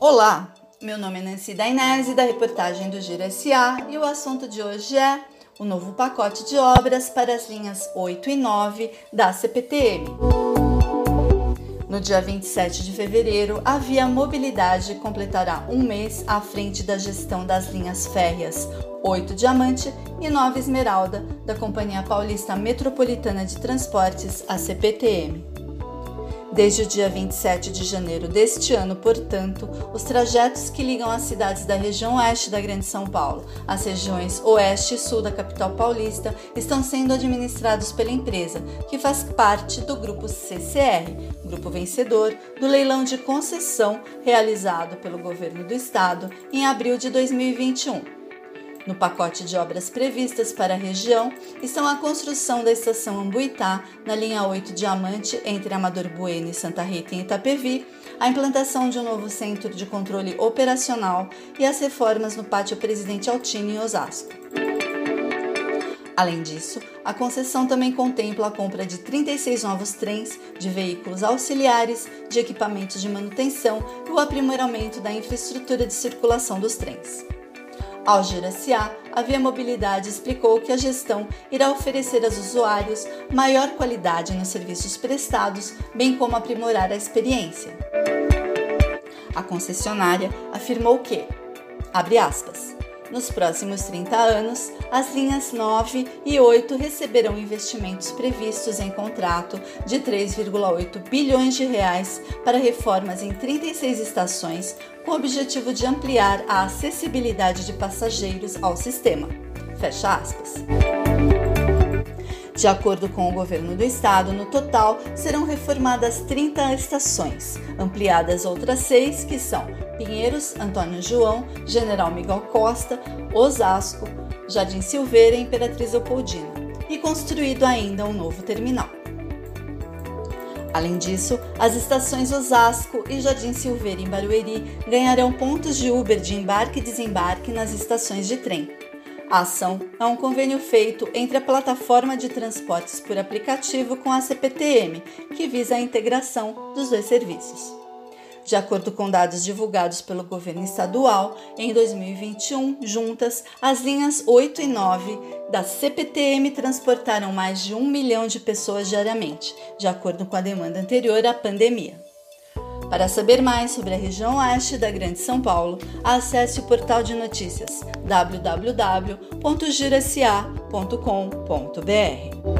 Olá, meu nome é Nancy Dainese da reportagem do Giro SA e o assunto de hoje é o novo pacote de obras para as linhas 8 e 9 da CPTM. No dia 27 de fevereiro, a Via Mobilidade completará um mês à frente da gestão das linhas férreas 8 Diamante e 9 Esmeralda da Companhia Paulista Metropolitana de Transportes, a CPTM. Desde o dia 27 de janeiro deste ano, portanto, os trajetos que ligam as cidades da região oeste da Grande São Paulo às regiões oeste e sul da capital paulista estão sendo administrados pela empresa, que faz parte do grupo CCR, grupo vencedor do leilão de concessão realizado pelo governo do estado em abril de 2021. No pacote de obras previstas para a região estão a construção da estação Ambuitá, na linha 8 Diamante, entre Amador Bueno e Santa Rita em Itapevi, a implantação de um novo centro de controle operacional e as reformas no pátio Presidente Altino em Osasco. Além disso, a concessão também contempla a compra de 36 novos trens, de veículos auxiliares, de equipamentos de manutenção e o aprimoramento da infraestrutura de circulação dos trens. Ao Giraciá, a Via Mobilidade explicou que a gestão irá oferecer aos usuários maior qualidade nos serviços prestados, bem como aprimorar a experiência. A concessionária afirmou que, abre aspas, nos próximos 30 anos, as linhas 9 e 8 receberão investimentos previstos em contrato de 3,8 bilhões de reais para reformas em 36 estações, com o objetivo de ampliar a acessibilidade de passageiros ao sistema. Fecha aspas. De acordo com o governo do estado, no total serão reformadas 30 estações, ampliadas outras seis, que são Pinheiros, Antônio João, General Miguel Costa, Osasco, Jardim Silveira e Imperatriz Leopoldina, e construído ainda um novo terminal. Além disso, as estações Osasco e Jardim Silveira em Barueri ganharão pontos de Uber de embarque e desembarque nas estações de trem. A ação é um convênio feito entre a plataforma de transportes por aplicativo com a CPTM, que visa a integração dos dois serviços. De acordo com dados divulgados pelo governo estadual, em 2021, juntas, as linhas 8 e 9 da CPTM transportaram mais de um milhão de pessoas diariamente, de acordo com a demanda anterior à pandemia. Para saber mais sobre a região oeste da Grande São Paulo, acesse o portal de notícias www.giraca.com.br.